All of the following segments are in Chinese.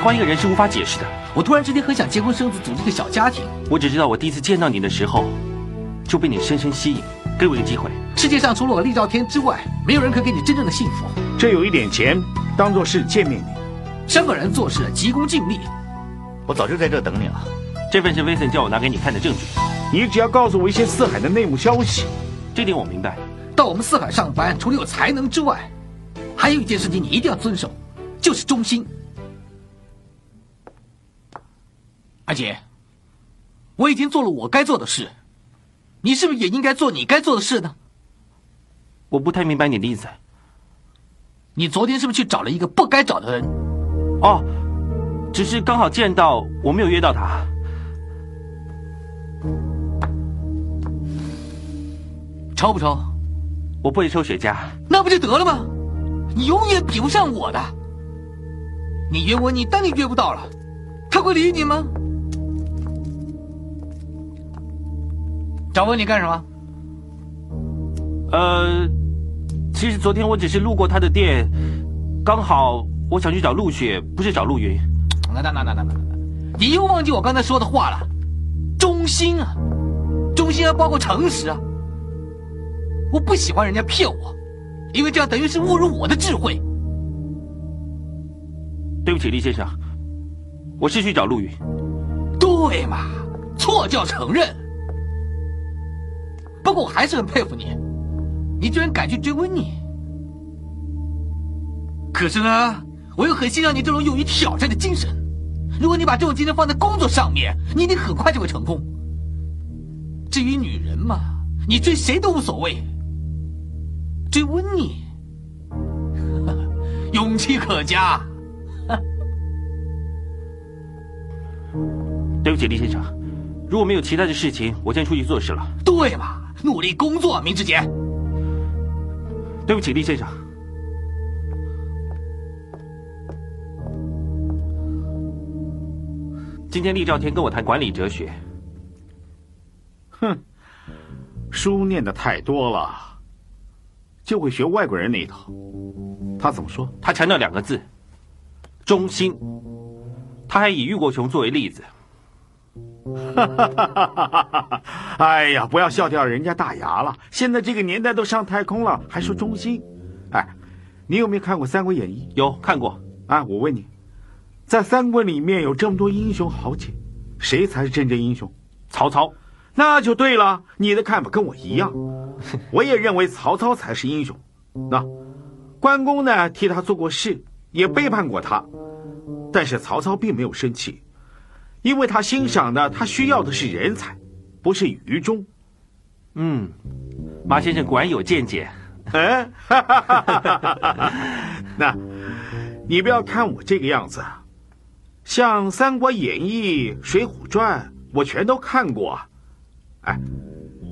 喜欢一个人是无法解释的。我突然之间很想结婚生子，组织个小家庭。我只知道我第一次见到你的时候，就被你深深吸引。给我一个机会。世界上除了我厉兆天之外，没有人可给你真正的幸福。这有一点钱，当做是见面礼。香港人做事急功近利。我早就在这等你了。这份是威森叫我拿给你看的证据。你只要告诉我一些四海的内幕消息，这点我明白。到我们四海上班，除了有才能之外，还有一件事情你一定要遵守，就是忠心。阿姐，我已经做了我该做的事，你是不是也应该做你该做的事呢？我不太明白你的意思。你昨天是不是去找了一个不该找的人？哦，只是刚好见到，我没有约到他。抽不抽？我不会抽雪茄。那不就得了吗？你永远比不上我的。你约我，你当然约不到了。他会理你吗？找我你干什么？呃，其实昨天我只是路过他的店，刚好我想去找陆雪，不是找陆云。那那那那那那，你又忘记我刚才说的话了？忠心啊，忠心还包括诚实啊。我不喜欢人家骗我，因为这样等于是侮辱我的智慧。对不起，厉先生，我是去找陆云。对嘛，错就要承认。不过我还是很佩服你，你居然敢去追温妮。可是呢，我又很欣赏你这种勇于挑战的精神。如果你把这种精神放在工作上面，你一定很快就会成功。至于女人嘛，你追谁都无所谓。追温妮，勇气可嘉。对不起，李先生，如果没有其他的事情，我先出去做事了。对嘛？努力工作，明志杰。对不起，厉先生。今天厉兆天跟我谈管理哲学。哼，书念的太多了，就会学外国人那一套。他怎么说？他强调两个字：忠心。他还以玉国雄作为例子。哈哈哈哈哈！哎呀，不要笑掉人家大牙了。现在这个年代都上太空了，还说忠心？哎，你有没有看过《三国演义》？有看过。啊，我问你，在三国里面有这么多英雄豪杰，谁才是真正英雄？曹操。那就对了，你的看法跟我一样。我也认为曹操才是英雄。那关公呢？替他做过事，也背叛过他，但是曹操并没有生气。因为他欣赏的，他需要的是人才，不是愚忠。嗯，马先生果然有见解。嗯，那，你不要看我这个样子，像《三国演义》《水浒传》，我全都看过。哎，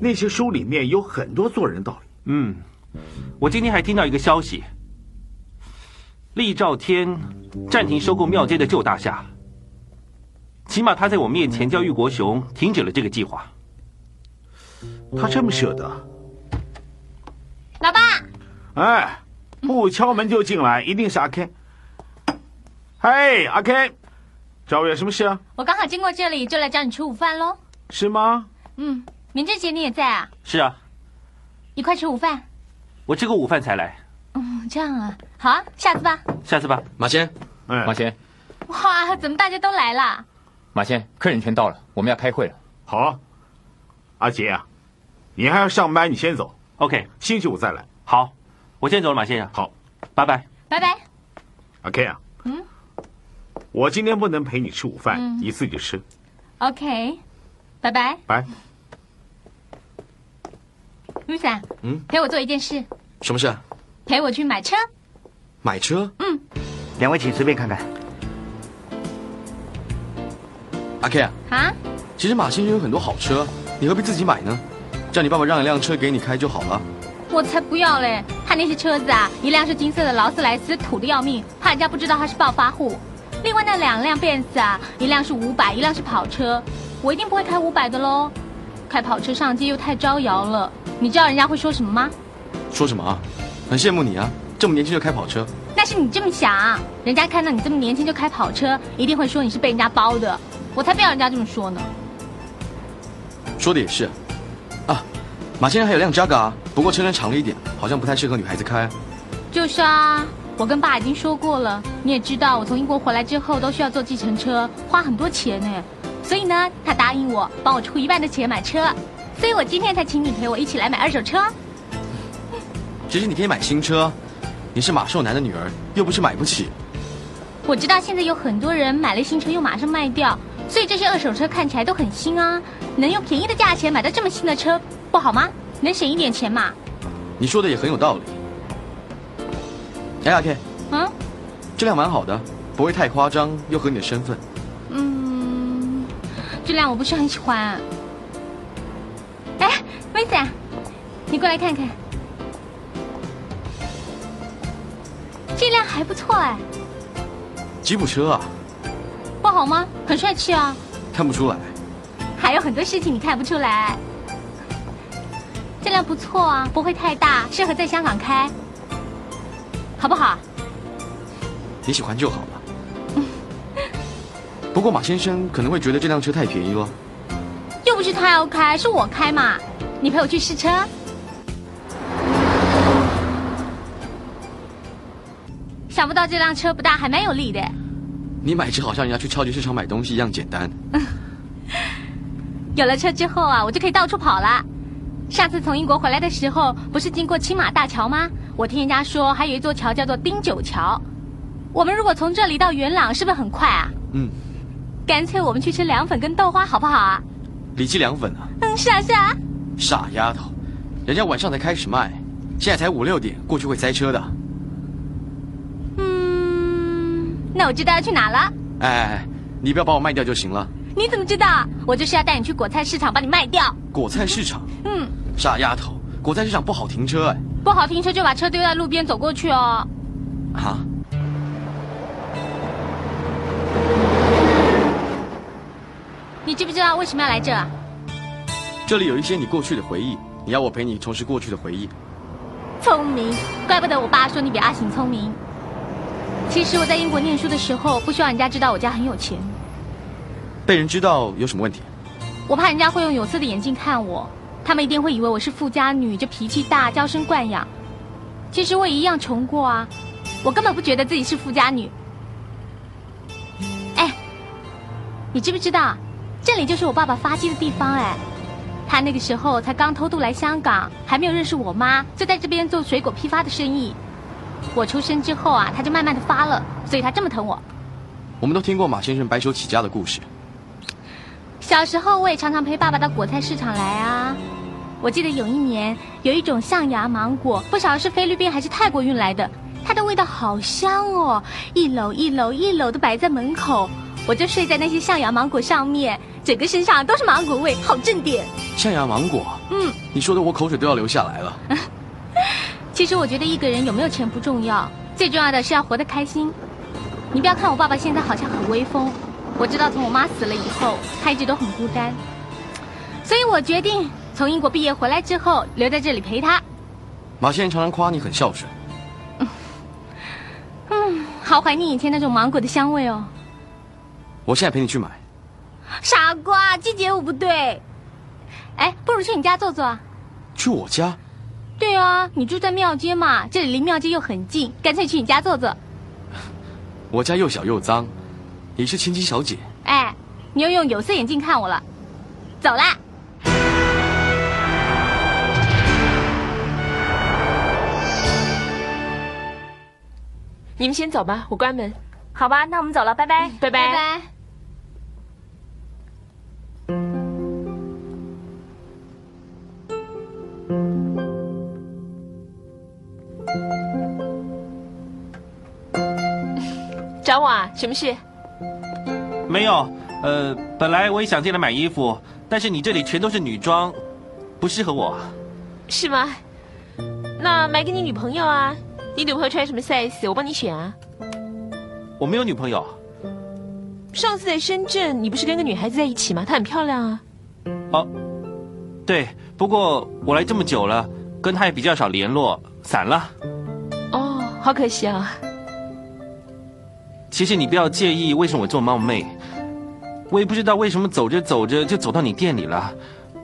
那些书里面有很多做人道理，嗯，我今天还听到一个消息，厉兆天暂停收购庙街的旧大厦，起码他在我面前叫玉国雄停止了这个计划。他这么舍得？老爸，哎，不敲门就进来，一定是阿 K。嘿，阿 K，找我有什么事啊？我刚好经过这里，就来找你吃午饭喽。是吗？嗯，明正姐你也在啊？是啊，一块吃午饭。我吃过午饭才来，嗯，这样啊，好啊，下次吧。下次吧。马先，哎马，先，哇，怎么大家都来了？马先，客人全到了，我们要开会了。好啊。阿杰啊，你还要上班，你先走，OK，星期五再来。好，我先走了，马先生。好，拜拜。拜拜。阿 K 啊，嗯，我今天不能陪你吃午饭，嗯你自己吃。OK，拜拜。拜。雨伞，嗯，陪我做一件事，什么事啊？陪我去买车。买车？嗯两位请随便看看。阿 K 啊，啊？其实马先生有很多好车，你何必自己买呢？叫你爸爸让一辆车给你开就好了。我才不要嘞！他那些车子啊，一辆是金色的劳斯莱斯，土的要命，怕人家不知道他是暴发户。另外那两辆 Benz 啊，一辆是五百，一辆是跑车，我一定不会开五百的喽。开跑车上街又太招摇了，你知道人家会说什么吗？说什么啊？很羡慕你啊，这么年轻就开跑车。那是你这么想，人家看到你这么年轻就开跑车，一定会说你是被人家包的。我才不要人家这么说呢。说的也是。啊，马先生还有辆 Jaga，不过车身长了一点，好像不太适合女孩子开。就是啊，我跟爸已经说过了，你也知道，我从英国回来之后都需要坐计程车，花很多钱呢。所以呢，他答应我帮我出一半的钱买车，所以我今天才请你陪我一起来买二手车。其实你可以买新车，你是马寿南的女儿，又不是买不起。我知道现在有很多人买了新车又马上卖掉，所以这些二手车看起来都很新啊。能用便宜的价钱买到这么新的车，不好吗？能省一点钱嘛？你说的也很有道理。哎，阿 K，嗯质量蛮好的，不会太夸张，又合你的身份。嗯，质量我不是很喜欢。哎，威子，你过来看看，这辆还不错哎，吉普车啊，不好吗？很帅气啊。看不出来。还有很多事情你看不出来。这辆不错啊，不会太大，适合在香港开，好不好？你喜欢就好了。不过马先生可能会觉得这辆车太便宜了。又不是他要开，是我开嘛。你陪我去试车。想不到这辆车不大，还蛮有力的。你买车好像人家去超级市场买东西一样简单。有了车之后啊，我就可以到处跑了。上次从英国回来的时候，不是经过青马大桥吗？我听人家说还有一座桥叫做丁九桥。我们如果从这里到元朗，是不是很快啊？嗯，干脆我们去吃凉粉跟豆花，好不好啊？里脊凉粉啊，嗯，是啊是啊。傻丫头，人家晚上才开始卖，现在才五六点，过去会塞车的。嗯，那我知道要去哪了。哎哎，哎你不要把我卖掉就行了。你怎么知道？我就是要带你去果菜市场把你卖掉。果菜市场，嗯，傻丫头，果菜市场不好停车哎。不好停车就把车丢在路边走过去哦。啊，你知不知道为什么要来这啊？这里有一些你过去的回忆，你要我陪你重拾过去的回忆。聪明，怪不得我爸说你比阿行聪明。其实我在英国念书的时候，不希望人家知道我家很有钱，被人知道有什么问题？我怕人家会用有色的眼镜看我，他们一定会以为我是富家女，就脾气大，娇生惯养。其实我也一样穷过啊，我根本不觉得自己是富家女。哎，你知不知道，这里就是我爸爸发迹的地方？哎，他那个时候才刚偷渡来香港，还没有认识我妈，就在这边做水果批发的生意。我出生之后啊，他就慢慢的发了，所以他这么疼我。我们都听过马先生白手起家的故事。小时候我也常常陪爸爸到果菜市场来啊。我记得有一年有一种象牙芒果，不晓得是菲律宾还是泰国运来的，它的味道好香哦，一篓一篓一篓的摆在门口，我就睡在那些象牙芒果上面，整个身上都是芒果味，好正点。象牙芒果，嗯，你说的我口水都要流下来了。其实我觉得一个人有没有钱不重要，最重要的是要活得开心。你不要看我爸爸现在好像很威风，我知道从我妈死了以后，他一直都很孤单。所以我决定从英国毕业回来之后留在这里陪他。马先生常常夸你很孝顺。嗯，好怀念以前那种芒果的香味哦。我现在陪你去买。傻瓜，季节舞不对。哎，不如去你家坐坐啊。去我家？对啊，你住在庙街嘛，这里离庙街又很近，干脆去你家坐坐。我家又小又脏，你是千金小姐。哎，你又用有色眼镜看我了。走啦。你们先走吧，我关门。好吧，那我们走了，拜拜，拜拜，拜拜。找我啊？什么事？没有，呃，本来我也想进来买衣服，但是你这里全都是女装，不适合我。是吗？那买给你女朋友啊。你女朋友穿什么 size？我帮你选啊。我没有女朋友。上次在深圳，你不是跟个女孩子在一起吗？她很漂亮啊。哦，对，不过我来这么久了，跟她也比较少联络，散了。哦，好可惜啊。其实你不要介意，为什么我这么冒昧？我也不知道为什么走着走着就走到你店里了。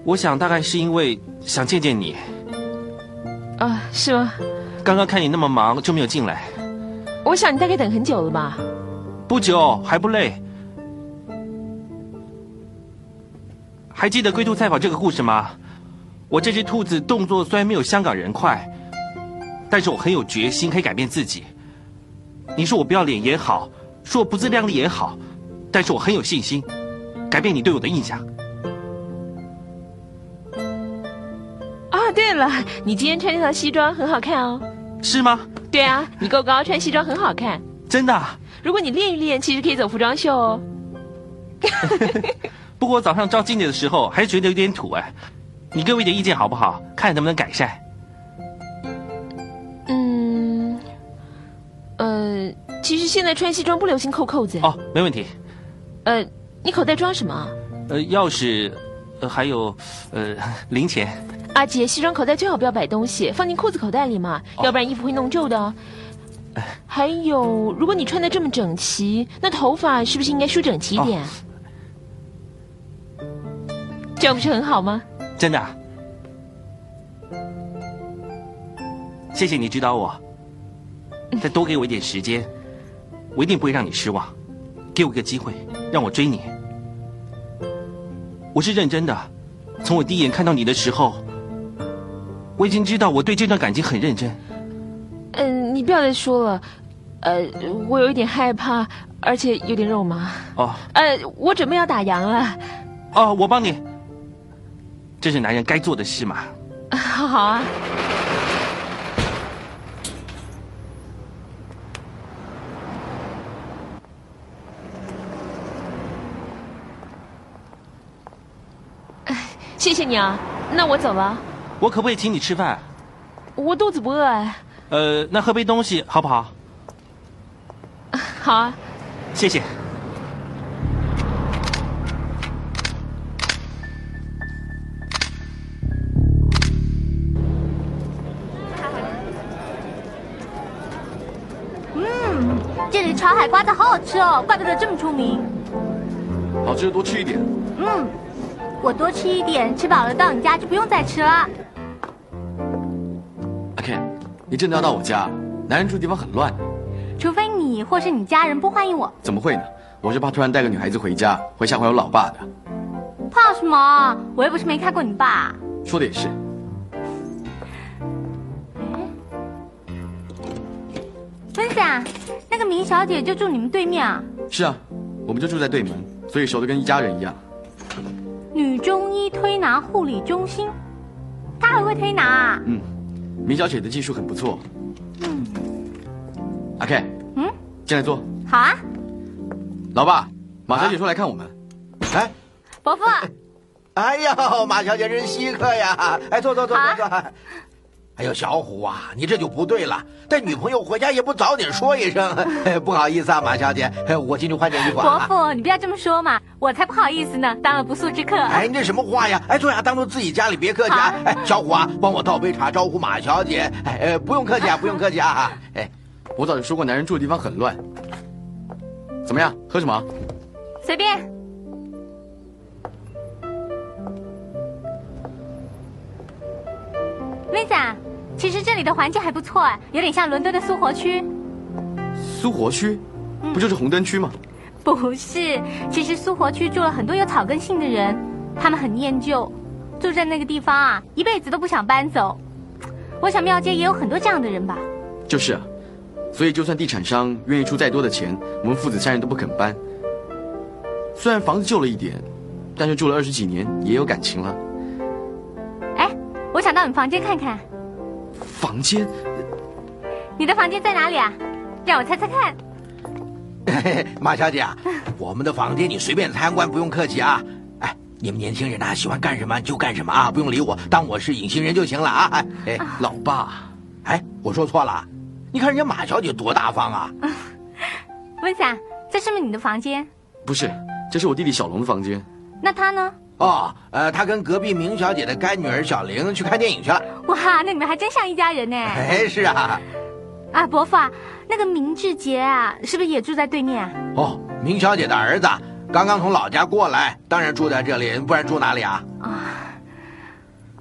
我想大概是因为想见见你。啊，是吗？刚刚看你那么忙，就没有进来。我想你大概等很久了吧？不久，还不累。还记得龟兔赛跑这个故事吗？我这只兔子动作虽然没有香港人快，但是我很有决心，可以改变自己。你说我不要脸也好，说我不自量力也好，但是我很有信心，改变你对我的印象。啊，对了，你今天穿这套西装很好看哦。是吗？对啊，你够高，穿西装很好看。真的？如果你练一练，其实可以走服装秀哦。不过早上照镜子的时候，还是觉得有点土哎。你给我一点意见好不好？看能不能改善。呃，其实现在穿西装不流行扣扣子。哦，没问题。呃，你口袋装什么？呃，钥匙，呃，还有，呃，零钱。阿杰，西装口袋最好不要摆东西，放进裤子口袋里嘛，要不然衣服会弄皱的。还有，如果你穿的这么整齐，那头发是不是应该梳整齐一点？这样不是很好吗？真的。谢谢你指导我，再多给我一点时间，我一定不会让你失望。给我一个机会，让我追你。我是认真的，从我第一眼看到你的时候。我已经知道我对这段感情很认真。嗯，你不要再说了，呃，我有一点害怕，而且有点肉麻。哦。呃，我准备要打烊了。哦，我帮你。这是男人该做的事嘛。好 好啊。谢谢你啊，那我走了。我可不可以请你吃饭？我肚子不饿哎。呃，那喝杯东西好不好？好啊，谢谢。嗯，这里炒海瓜子好好吃哦，怪不得这么出名。好吃的多吃一点。嗯，我多吃一点，吃饱了到你家就不用再吃了。阿 K，你真的要到我家？男人住的地方很乱。除非你或是你家人不欢迎我。怎么会呢？我是怕突然带个女孩子回家，会吓坏我老爸的。怕什么？我又不是没看过你爸。说的也是。分享，那个明小姐就住你们对面啊？是啊，我们就住在对门，所以熟的跟一家人一样。女中医推拿护理中心，她还会推拿啊？嗯。明小姐的技术很不错。嗯，阿 K，嗯，进来坐。好啊。老爸，马小姐说来看我们。哎，伯父。哎呀，马小姐真稀客呀！哎，坐坐坐坐坐。哎呦，小虎啊，你这就不对了，带女朋友回家也不早点说一声。不好意思啊，马小姐，我进去换件衣服啊。伯父，你不要这么说嘛，我才不好意思呢，当了不速之客。哎，你这什么话呀？哎，坐下，当做自己家里，别客气啊。哎，小虎啊，帮我倒杯茶，招呼马小姐。哎，不用客气啊，不用客气啊。哎，我早就说过，男人住的地方很乱。怎么样，喝什么？随便。妹子，其实这里的环境还不错，有点像伦敦的苏活区。苏活区，不就是红灯区吗？不是，其实苏活区住了很多有草根性的人，他们很念旧，住在那个地方啊，一辈子都不想搬走。我想庙街也有很多这样的人吧。就是啊，所以就算地产商愿意出再多的钱，我们父子三人都不肯搬。虽然房子旧了一点，但是住了二十几年，也有感情了。哎我想到你房间看看。房间？你的房间在哪里啊？让我猜猜看。马小姐啊，我们的房间你随便参观，不用客气啊。哎，你们年轻人啊，喜欢干什么就干什么啊，不用理我，当我是隐形人就行了啊。哎，老爸，哎，我说错了，你看人家马小姐多大方啊。温散，这是不是你的房间？不是，这是我弟弟小龙的房间。那他呢？哦，呃，他跟隔壁明小姐的干女儿小玲去看电影去了。哇，那你们还真像一家人呢。哎，是啊。啊，伯父，啊那个明志杰啊，是不是也住在对面？哦，明小姐的儿子刚刚从老家过来，当然住在这里，不然住哪里啊？啊，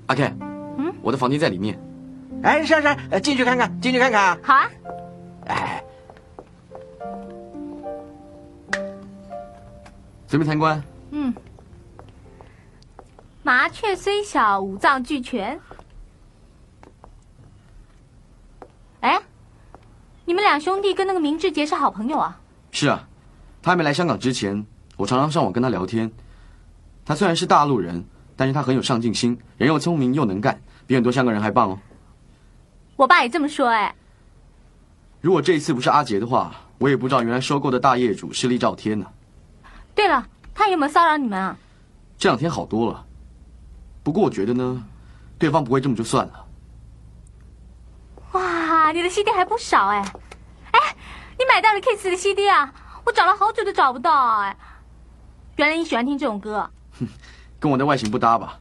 阿 Ken，嗯，我的房间在里面。哎，珊珊，进去看看，进去看看。好啊。哎，随便参观。嗯。麻雀虽小，五脏俱全。哎，你们两兄弟跟那个明志杰是好朋友啊？是啊，他还没来香港之前，我常常上网跟他聊天。他虽然是大陆人，但是他很有上进心，人又聪明又能干，比很多香港人还棒哦。我爸也这么说哎。如果这一次不是阿杰的话，我也不知道原来收购的大业主是厉兆天呢。对了，他有没有骚扰你们啊？这两天好多了。不过我觉得呢，对方不会这么就算了。哇，你的 CD 还不少哎！哎，你买到了 Kiss 的 CD 啊？我找了好久都找不到哎。原来你喜欢听这种歌。哼，跟我的外形不搭吧？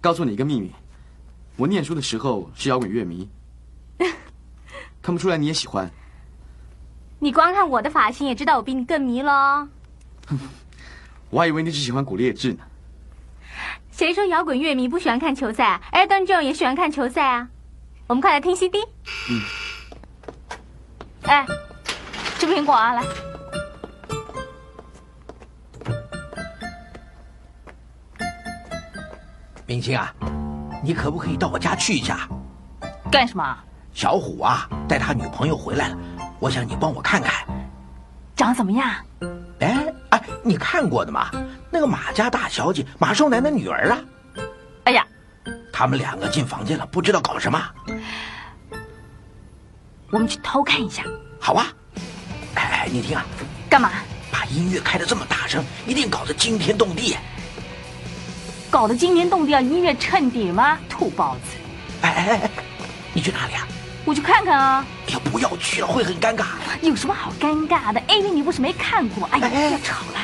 告诉你一个秘密，我念书的时候是摇滚乐迷。看不出来你也喜欢。你光看我的发型也知道我比你更迷了。哼，我还以为你只喜欢古烈治呢。谁说摇滚乐迷不喜欢看球赛？Elton John 也喜欢看球赛啊！我们快来听 CD。嗯。哎，吃苹果啊，来。明星啊，你可不可以到我家去一下？干什么？小虎啊，带他女朋友回来了，我想你帮我看看，长怎么样？哎哎，你看过的吗？那个马家大小姐马寿南的女儿啊！哎呀，他们两个进房间了，不知道搞什么。我们去偷看一下。好啊！哎哎，你听啊！干嘛？把音乐开的这么大声，一定搞得惊天动地。搞得惊天动地，啊音乐衬底吗？土包子！哎哎哎，你去哪里啊？我去看看啊。哎呀，不要去了，会很尴尬。有什么好尴尬的？A V 你不是没看过？哎呀，不要吵了。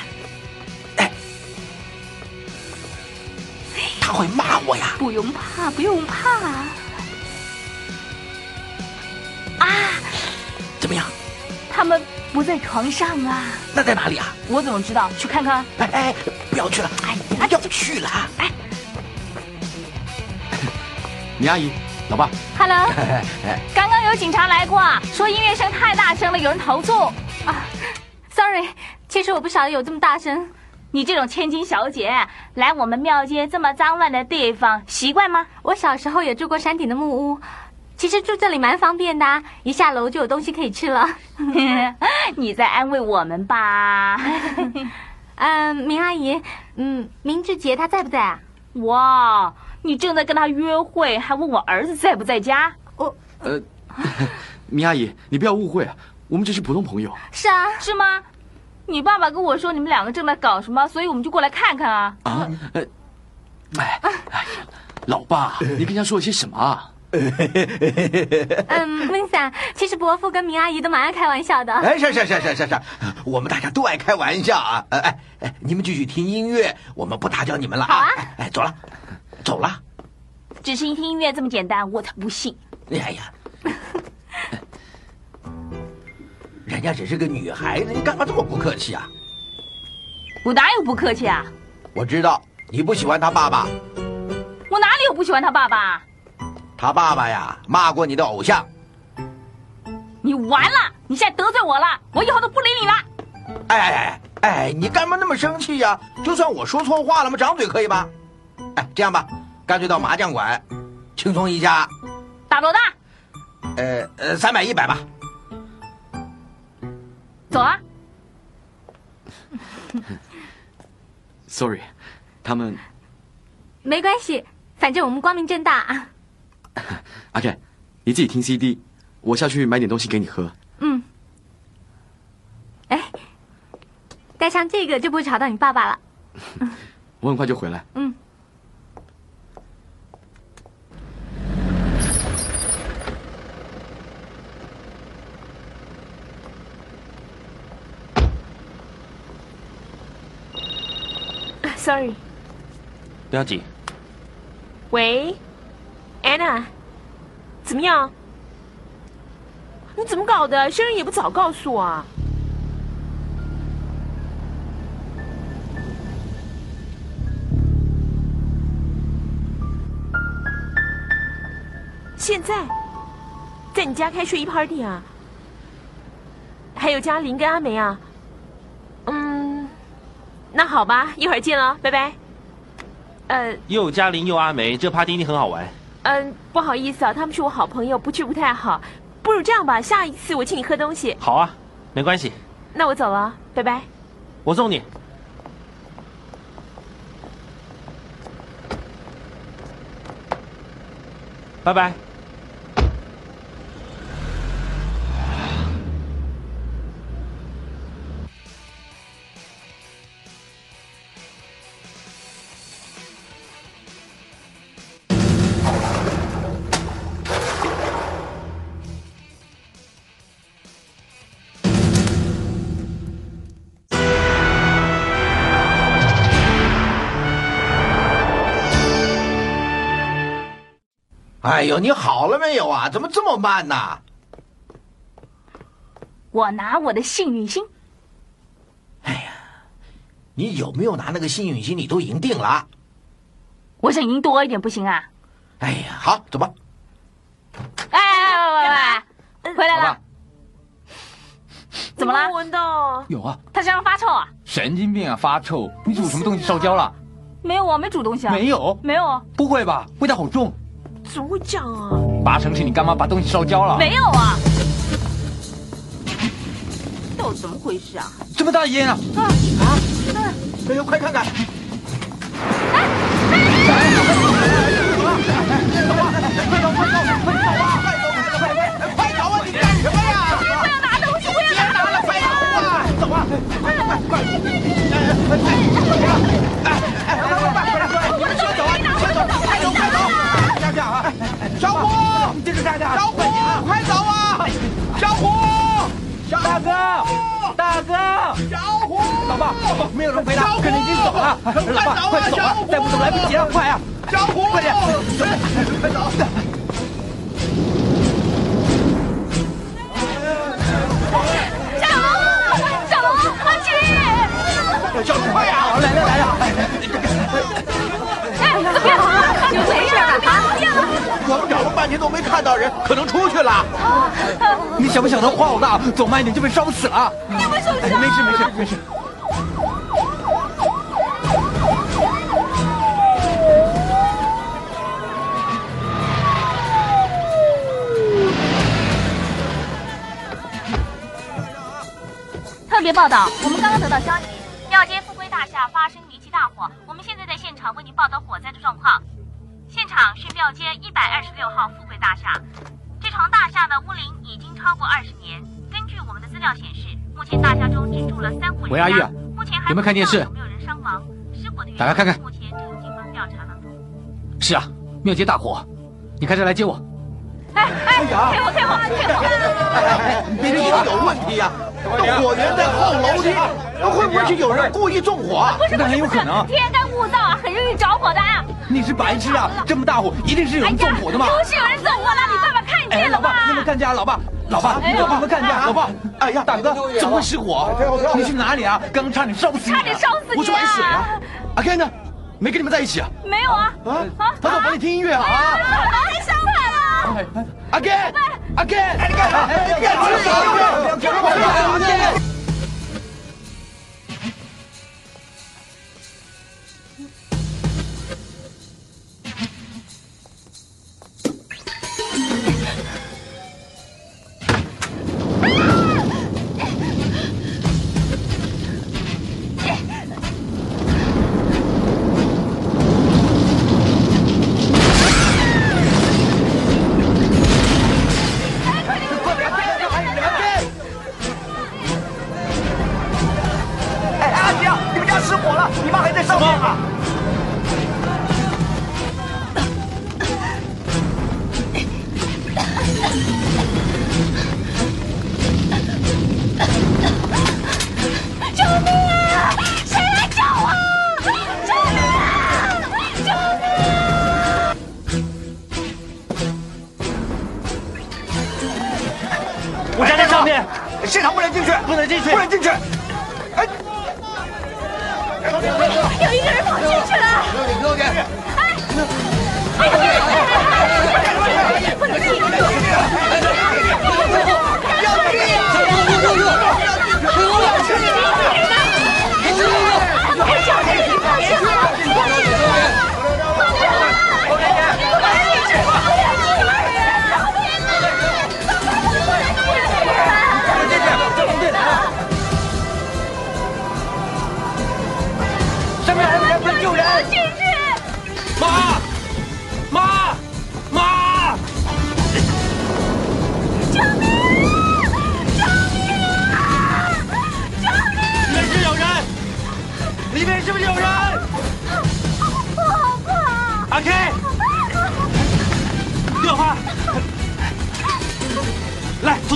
他会骂我呀！不用怕，不用怕。啊，怎么样？他们不在床上啊。那在哪里啊？我怎么知道？去看看。哎哎，不要去了！哎，不要去了。哎，你阿姨，老爸。Hello。刚刚有警察来过，说音乐声太大声了，有人投诉。啊，Sorry，其实我不晓得有这么大声。你这种千金小姐来我们庙街这么脏乱的地方习惯吗？我小时候也住过山顶的木屋，其实住这里蛮方便的，一下楼就有东西可以吃了。你在安慰我们吧？嗯，明阿姨，嗯，明志杰他在不在啊？哇，你正在跟他约会，还问我儿子在不在家？我呃，明阿姨，你不要误会啊，我们只是普通朋友。是啊，是吗？你爸爸跟我说你们两个正在搞什么，所以我们就过来看看啊！啊，哎，哎呀，老爸，你跟他说了些什么啊？嗯，温桑，其实伯父跟明阿姨都蛮爱开玩笑的。哎，是是是是是是，我们大家都爱开玩笑啊！哎哎，你们继续听音乐，我们不打搅你们了啊！好啊，哎，走了，走了。只是一听音乐这么简单，我才不信。哎呀，人家只是个女孩子，你干嘛这么不客气啊？我哪有不客气啊？我知道你不喜欢他爸爸。我哪里有不喜欢他爸爸？他爸爸呀，骂过你的偶像。你完了！你现在得罪我了，我以后都不理你了。哎哎哎哎，你干嘛那么生气呀？就算我说错话了吗？张嘴可以吧？哎，这样吧，干脆到麻将馆，轻松一下。打多大？呃呃，三百一百吧。走啊。Sorry，他们没关系，反正我们光明正大啊。阿 Ken，你自己听 CD，我下去买点东西给你喝。嗯。哎，带上这个就不会吵到你爸爸了。我很快就回来。嗯。Sorry，不要紧。喂，Anna，怎么样？你怎么搞的？生日也不早告诉我啊！现在在你家开睡衣 party 啊？还有嘉玲跟阿梅啊？嗯，那好吧，一会儿见了，拜拜。呃，又嘉玲又阿梅，这 party 一定很好玩。嗯，不好意思啊，他们是我好朋友，不去不太好。不如这样吧，下一次我请你喝东西。好啊，没关系。那我走了，拜拜。我送你。拜拜。哎呦，你好了没有啊？怎么这么慢呢？我拿我的幸运星。哎呀你有没有拿那个幸运星？你都赢定了。我想赢多一点，不行啊？哎呀，好，走吧。哎哎哎哎，回来了。怎么了？闻到？有啊。他身上发臭啊？神经病啊！发臭！你煮什么东西烧焦了？没有，啊没煮东西啊。没有？没有。不会吧？味道好重。怎么会这样啊？八成是你干妈把东西烧焦了。没有啊。到底怎么回事啊？这么大烟啊！啊啊！哎呦，快看看！快走，快走，快走啊！快走，快走，快走，快走啊！你干什么呀？快走啊！走啊！快快快快！哎小虎，你这是干啥？小虎，快走啊！小虎，大哥，大哥，小虎，老爸，老爸，没有人陪他，可能已经走了。老爸，快走啊！再不走来不及了，快啊！小虎，快点，快走！小龙，小龙，阿七，小龙，快呀！来了来了！我们找了半天都没看到人，可能出去了。你想不想到花好大？走慢一点就被烧死了。你有没有受伤？没事没事没事。特别报道，我们刚刚得到消息，庙街一百二十六号富贵大厦，这幢大厦的屋龄已经超过二十年。根据我们的资料显示，目前大厦中只住了三户人家。喂，阿玉啊，目前还有没有看电视？有没有人伤亡？失火的原因打开看看。目前正由警方调查当中。是啊，庙街大火，你开车来接我。哎哎，给我给我给我！别人有问题呀！那火源在后楼梯，那会不会是有人故意纵火？不是，那很有可能。天干物燥啊，很容易着火的啊！你是白痴啊！这么大火，一定是有人纵火的吗！不是有人纵火了，你爸爸看见了吧？你们看见老爸，老爸，你有没有看见？老爸，哎呀，大哥，怎么会失火？你去哪里啊？刚刚差点烧死你！差点烧死你！我去买水啊！阿 Ken 呢？没跟你们在一起啊？没有啊！啊啊！他在房里听音乐啊！太伤害了！阿 Ken，阿 Ken，你干嘛？你干嘛？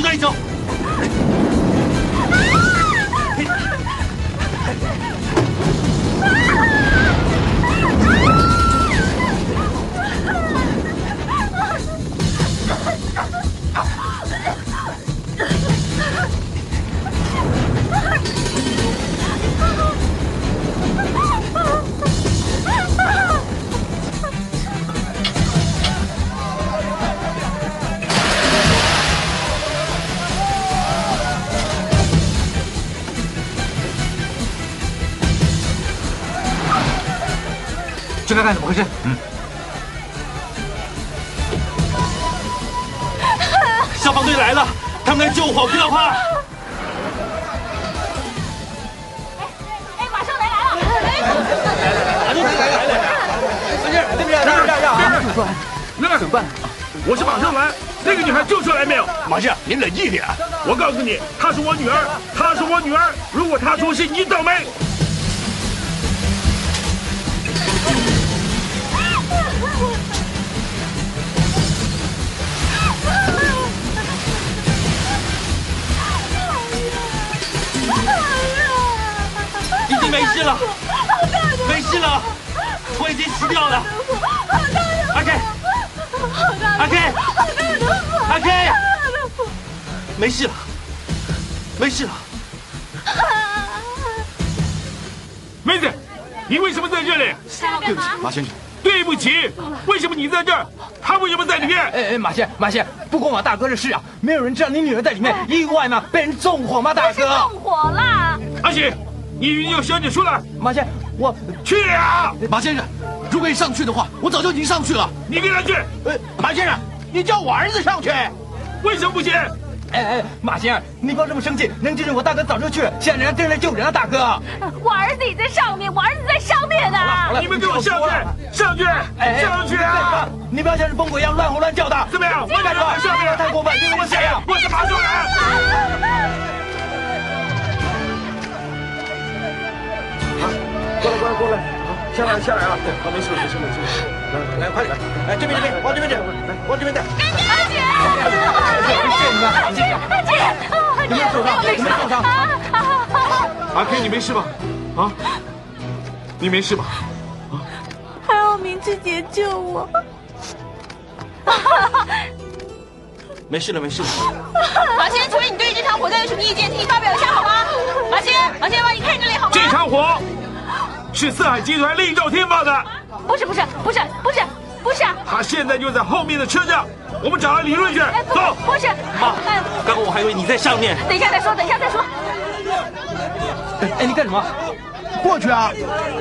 来，从这看看怎么回事。嗯。消防队来了，他们在救火，不要怕。哎，马上来来了！我是马上来。那个女孩救出来没有？马先生，您冷静一点。我告诉你，她是我女儿，她是我女儿。如果她出事，你倒霉。没事了，没事了，我已经死掉了。阿 K，阿 K，阿 K，没事了，没事了。妹子，你为什么在这里？对不起，马先生。对不起，为什么你在这儿？他为什么在里面？哎哎，马先马先，不关我大哥的事啊！没有人知道你女儿在里面意外吗？被人纵火吗？大哥，纵火啦！阿喜，你一定要小姐出来。马先，我去啊！马先生，如果你上去的话，我早就已经上去了。你跟他去。呃，马先生，你叫我儿子上去，为什么不行？哎哎，马先生，你不要这么生气。能救人，我大哥早就去了。现在人家正在救人啊，大哥。我儿子也在上面，我儿子在上面呢。你们给我上去，上去，哎上去啊！你不要像是疯狗一样乱吼乱叫的。怎么样？我敢说，上面太过分，我谁呀？我是马上来。过来过来过来，好，下来下来啊，好，没事没事没事，来来快点，来这边这边，往这边点，来往这边点。大姐，阿姐，阿姐，大姐，你们走上，你们走上。阿 K，你没事吧？啊，你没事吧？啊，还有明志姐救我。没事了，没事了。马先，请问你对这场火灾有什么意见？请你发表一下好吗？马先，马先，帮你看这里好吗？这场火是四海集团厉兆天放的，不是不是不是不是不是，他现在就在后面的车上，我们找他理论去。走，不是。妈，刚刚我还以为你在上面。等一下再说，等一下再说。哎，你干什么？过去啊！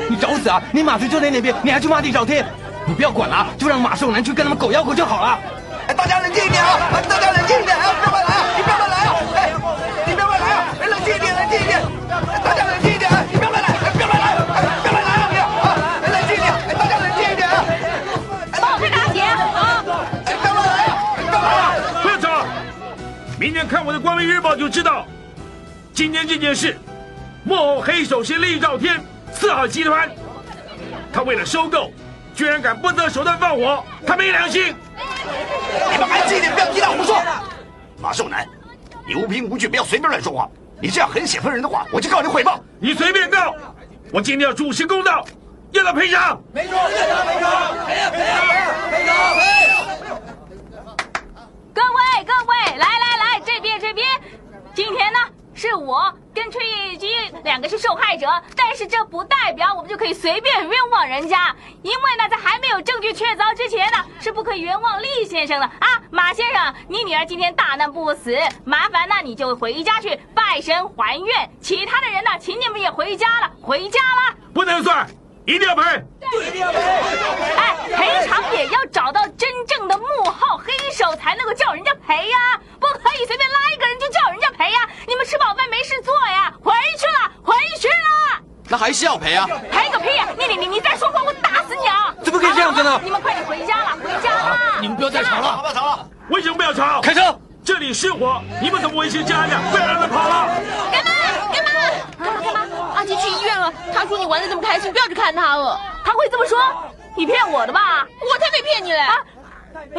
你找死啊！你马队就在那边，你还去骂地找天？你不要管了，就让马寿南去跟他们狗咬狗就好了。哎，大家冷静一点啊！大家天看我的《光明日报》就知道，今天这件事幕后黑手是厉兆天四海集团，他为了收购，居然敢不择手段放火，他没良心！你们安静一点，不要激大胡说。马寿南，你无凭无据，不要随便乱说话。你这样很写分人的话，我就告你诽谤。你随便告，我今天要主持公道，要他赔偿。没错，赔偿赔偿，赔呀赔呀赔偿赔。各位各位，来来来，这边这边，今天呢是我跟崔玉基两个是受害者，但是这不代表我们就可以随便冤枉人家，因为呢在还没有证据确凿之前呢是不可以冤枉厉先生的啊，马先生，你女儿今天大难不死，麻烦呢你就回家去拜神还愿，其他的人呢，请你们也回家了，回家了。不能算，一定要赔。一定要赔！哎，赔偿也要找到真正的幕后黑手才能够叫人家赔呀，不可以随便拉一个人就叫人家赔呀！你们吃饱饭没事做呀，回去了，回去了，那还是要赔啊！赔个屁呀！你你你你再说话，我打死你啊！怎么可以这样子呢你们快点回家了，回家了！你们不要再吵了，不要吵了。为什么不要吵？开车！这里失火，你们怎么维持治安的？不要让他跑了。干嘛干嘛干嘛干嘛？阿杰去医院了，他说你玩的这么开心，不要去看他了。他会这么说？你骗我的吧？我才没骗你嘞！啊，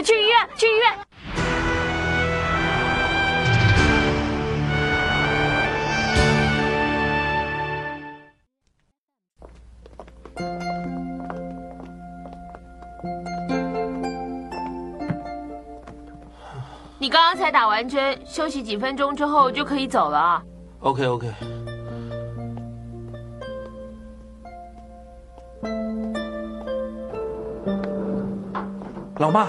去医院，去医院。你刚刚才打完针，休息几分钟之后就可以走了。OK OK。老妈，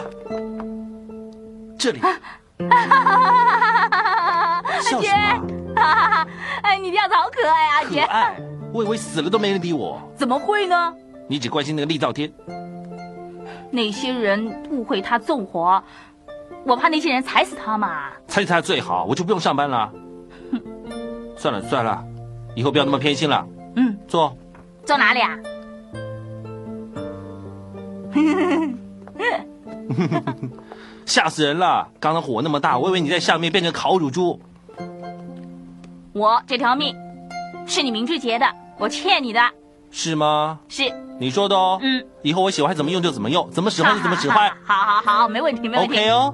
这里 笑什么？啊？哎，你这样子好可爱啊，阿杰。可爱，我以为死了都没人理我。怎么会呢？你只关心那个厉兆天，那些人误会他纵火，我怕那些人踩死他嘛。踩死他最好，我就不用上班了。算了算了，以后不要那么偏心了。嗯，啊坐。坐哪里啊？吓死人了！刚刚火那么大，我以为你在下面变成烤乳猪。我这条命是你明志杰的，我欠你的。是吗？是。你说的哦。嗯。以后我喜欢怎么用就怎么用，怎么使唤就怎么使唤。好好好，没问题，没问题。OK 哦。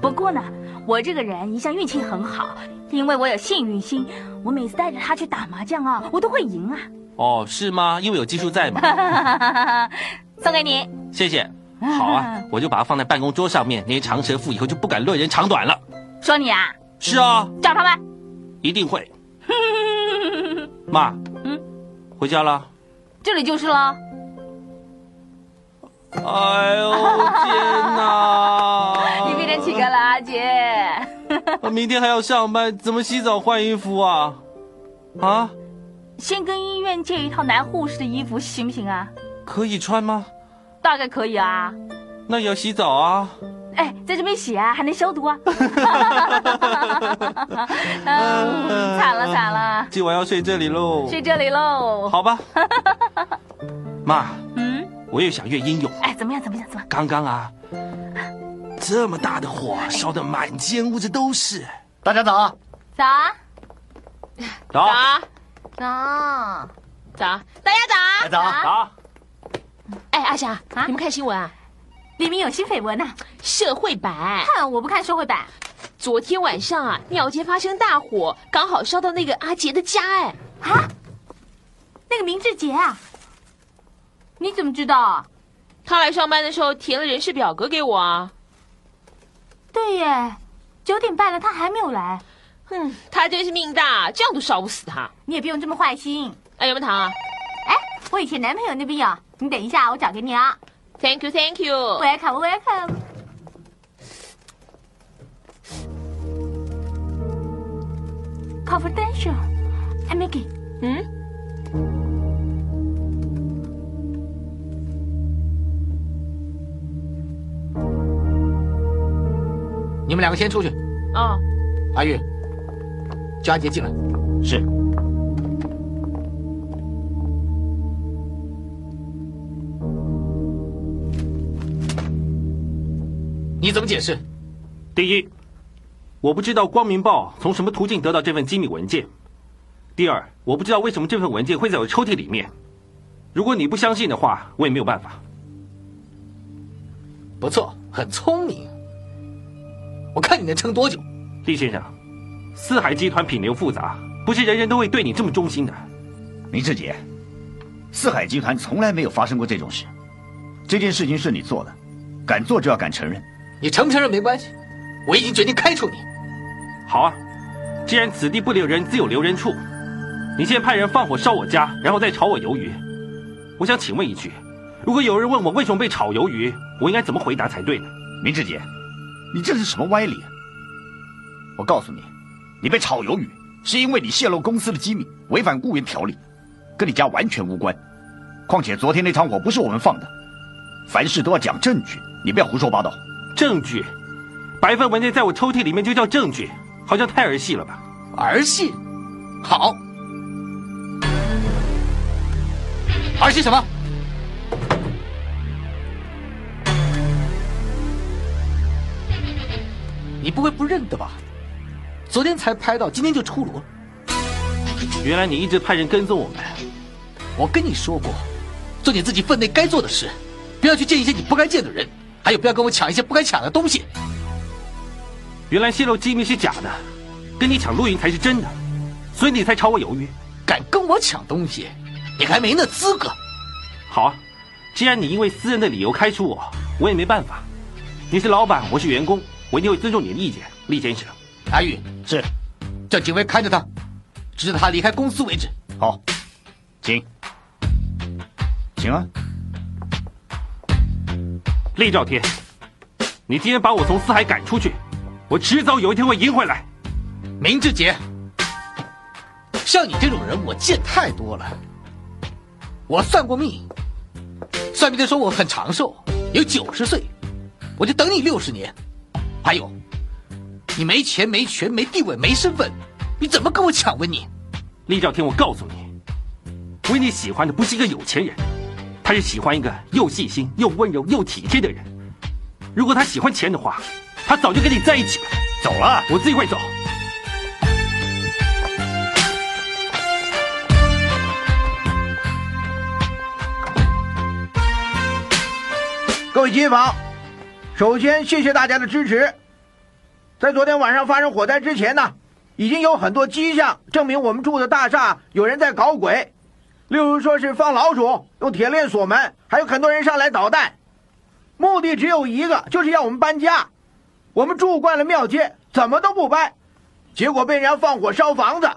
不过呢，我这个人一向运气很好，因为我有幸运星，我每次带着他去打麻将啊，我都会赢啊。哦，是吗？因为有技术在嘛。送给你。谢谢。好啊，我就把它放在办公桌上面，那些长舌妇以后就不敢论人长短了。说你啊？是啊。找他们。一定会。妈。嗯。回家了。这里就是了。哎呦天哪！你变成乞丐了，阿杰。我明天还要上班，怎么洗澡换衣服啊？啊？先跟医院借一套男护士的衣服行不行啊？可以穿吗？大概可以啊。那也要洗澡啊。哎，在这边洗啊，还能消毒啊。嗯，惨了惨了。今晚要睡这里喽。睡这里喽。好吧。妈。嗯。我越想越英勇。哎，怎么样？怎么样？怎么样？刚刚啊，这么大的火，烧得满间屋子都是。大家早。早。早。早。早。大家早。早。早。哎，阿霞，你们看新闻啊？里面有新绯闻呐，社会版。看，我不看社会版。昨天晚上啊，鸟街发生大火，刚好烧到那个阿杰的家。哎，啊，那个明志杰啊，你怎么知道啊？他来上班的时候填了人事表格给我啊。对耶，九点半了，他还没有来。哼，他真是命大，这样都烧不死他。你也不用这么坏心。哎，有没有糖啊？哎，我以前男朋友那边有，你等一下，我找给你啊。Thank you, thank you. Welcome, welcome. Confidential. I make it. 嗯。你们两个先出去。哦，阿玉，叫阿杰进来。是。你怎么解释？第一，我不知道光明报从什么途径得到这份机密文件；第二，我不知道为什么这份文件会在我抽屉里面。如果你不相信的话，我也没有办法。不错，很聪明。我看你能撑多久？厉先生，四海集团品流复杂，不是人人都会对你这么忠心的。明志杰，四海集团从来没有发生过这种事，这件事情是你做的，敢做就要敢承认。你承不承认没关系，我已经决定开除你。好啊，既然此地不留人，自有留人处。你先派人放火烧我家，然后再炒我鱿鱼。我想请问一句，如果有人问我为什么被炒鱿鱼，我应该怎么回答才对呢？明志杰，你这是什么歪理？我告诉你，你被炒鱿鱼是因为你泄露公司的机密，违反雇员条例，跟你家完全无关。况且昨天那场火不是我们放的，凡事都要讲证据，你不要胡说八道。证据，白一份文件在我抽屉里面就叫证据，好像太儿戏了吧？儿戏，好，儿戏什么？你不会不认得吧？昨天才拍到，今天就出炉了。原来你一直派人跟踪我们。我跟你说过，做你自己分内该做的事，不要去见一些你不该见的人，还有不要跟我抢一些不该抢的东西。原来泄露机密是假的，跟你抢录音才是真的，所以你才朝我犹豫。敢跟我抢东西，你还没那资格。好啊，既然你因为私人的理由开除我，我也没办法。你是老板，我是员工，我一定会尊重你的意见，厉先生。阿玉是，叫警卫看着他，直到他离开公司为止。好，请，请啊。厉兆天，你今天把我从四海赶出去，我迟早有一天会赢回来。明志杰，像你这种人我见太多了。我算过命，算命的说我很长寿，有九十岁，我就等你六十年。还有，你没钱、没权、没地位、没身份，你怎么跟我抢温妮？厉兆天，我告诉你，维尼喜欢的不是一个有钱人，他是喜欢一个又细心又温柔又体贴的人。如果他喜欢钱的话，他早就跟你在一起了。走了，我自己会走。各位街坊，首先谢谢大家的支持。在昨天晚上发生火灾之前呢，已经有很多迹象证明我们住的大厦有人在搞鬼，例如说是放老鼠、用铁链锁门，还有很多人上来捣蛋，目的只有一个，就是要我们搬家。我们住惯了庙街，怎么都不搬，结果被人家放火烧房子，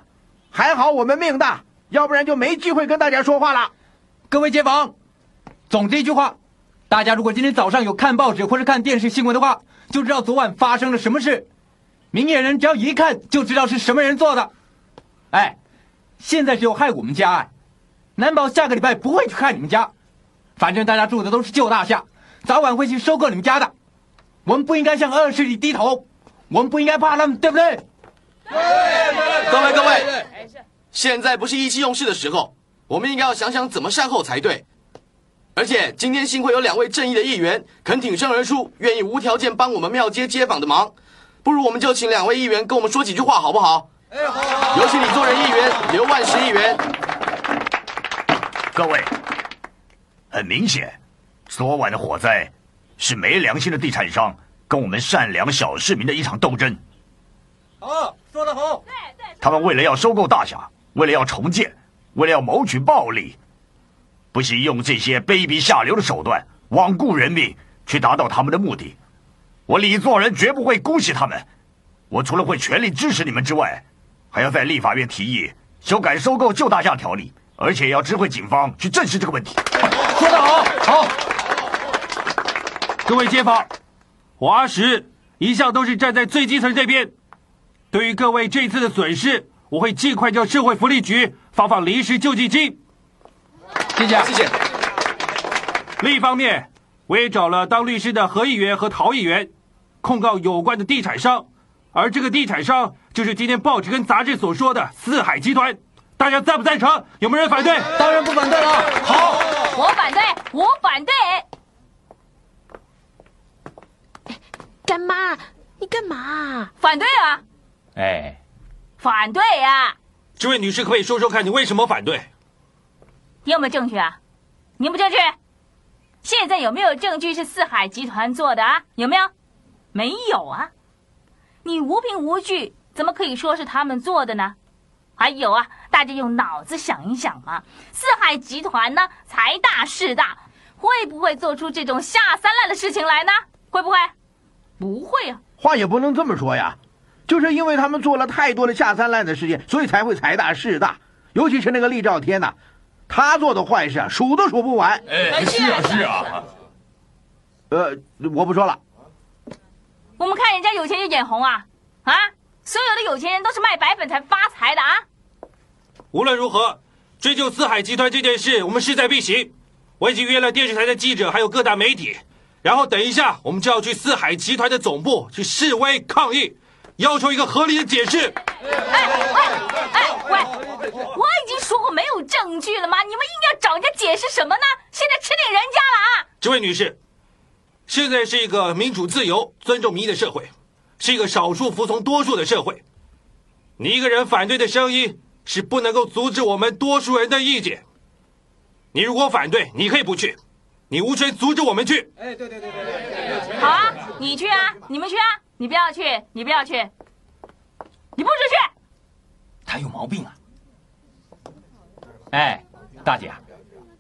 还好我们命大，要不然就没机会跟大家说话了。各位街坊，总之一句话。大家如果今天早上有看报纸或者看电视新闻的话，就知道昨晚发生了什么事。明眼人只要一看就知道是什么人做的。哎，现在只有害我们家哎，难保下个礼拜不会去害你们家。反正大家住的都是旧大厦，早晚会去收购你们家的。我们不应该向恶势力低头，我们不应该怕他们，对不对？对。各位各位，现在不是意气用事的时候，我们应该要想想怎么善后才对。而且今天幸亏有两位正义的议员肯挺身而出，愿意无条件帮我们庙街街坊的忙，不如我们就请两位议员跟我们说几句话，好不好？哎，好。有请李作仁议员、刘万石议员。各位，很明显，昨晚的火灾是没良心的地产商跟我们善良小市民的一场斗争。好，说得好。对对他们为了要收购大厦，为了要重建，为了要谋取暴利，不惜用这些卑鄙下流的手段罔顾人命，去达到他们的目的。我李作人绝不会姑息他们。我除了会全力支持你们之外，还要在立法院提议修改收购旧大厦条例，而且要知会警方去正视这个问题。说得好，好。各位街坊，我阿石一向都是站在最基层这边。对于各位这次的损失，我会尽快叫社会福利局发放临时救济金。谢谢，谢谢。另一方面，我也找了当律师的何议员和陶议员，控告有关的地产商，而这个地产商就是今天报纸跟杂志所说的四海集团。大家赞不赞成？有没有人反对？当然不反对了。好，我反对，我反对。干妈，你干嘛？反对啊！哎，反对呀！这位女士，可以说说看你为什么反对？你有没有证据啊？你有没证据？现在有没有证据是四海集团做的啊？有没有？没有啊！你无凭无据，怎么可以说是他们做的呢？还有啊，大家用脑子想一想嘛，四海集团呢财大势大，会不会做出这种下三滥的事情来呢？会不会？不会啊。话也不能这么说呀，就是因为他们做了太多的下三滥的事情，所以才会财大势大。尤其是那个厉兆天呐、他做的坏事啊，数都数不完。哎，是啊，是啊。呃，我不说了。我们看人家有钱就眼红啊啊！所有的有钱人都是卖白粉才发财的啊！无论如何，追究四海集团这件事，我们势在必行。我已经约了电视台的记者，还有各大媒体，然后等一下我们就要去四海集团的总部去示威抗议，要求一个合理的解释。哎喂哎喂，我已经说过没有证据了吗？你们硬要找人家解释什么呢？现在吃定人家了啊！这位女士，现在是一个民主、自由、尊重民意的社会，是一个少数服从多数的社会。你一个人反对的声音是不能够阻止我们多数人的意见。你如果反对，你可以不去，你无权阻止我们去。哎，对对对对对。好啊，你去啊，你们去啊，你不要去，你不要去，你不准去！他有毛病啊！哎，大姐，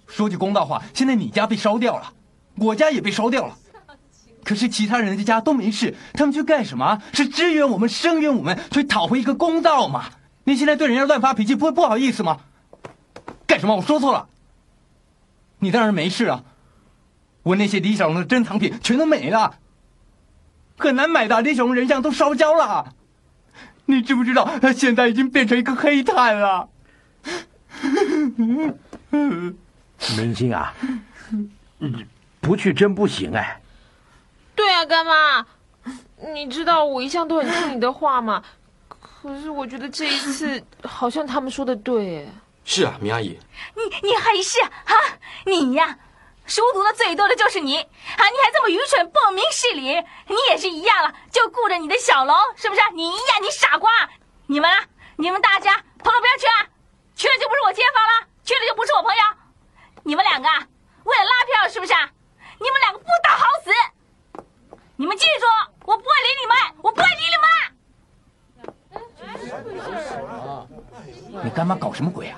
说句公道话，现在你家被烧掉了，我家也被烧掉了，可是其他人的家都没事，他们去干什么？是支援我们、声援我们，去讨回一个公道嘛？你现在对人家乱发脾气，不会不好意思吗？干什么？我说错了。你当然没事啊，我那些李小龙的珍藏品全都没了，很难买的李小龙人像都烧焦了。你知不知道，他现在已经变成一个黑炭了？明星啊，不去真不行哎。对啊，干妈，你知道我一向都很听你的话嘛。可是我觉得这一次好像他们说的对。是啊，明阿姨。你你还是啊，你呀，书读的最多的就是你啊！你还这么愚蠢，不明事理，你也是一样了，就顾着你的小龙，是不是？你呀，你傻瓜！你们啊，你们大家统统不要去啊！去了就不是我街坊了，去了就不是我朋友。你们两个啊为了拉票，是不是？你们两个不得好死！你们记住，我不会理你们，我不会理你们。你干妈搞什么鬼啊？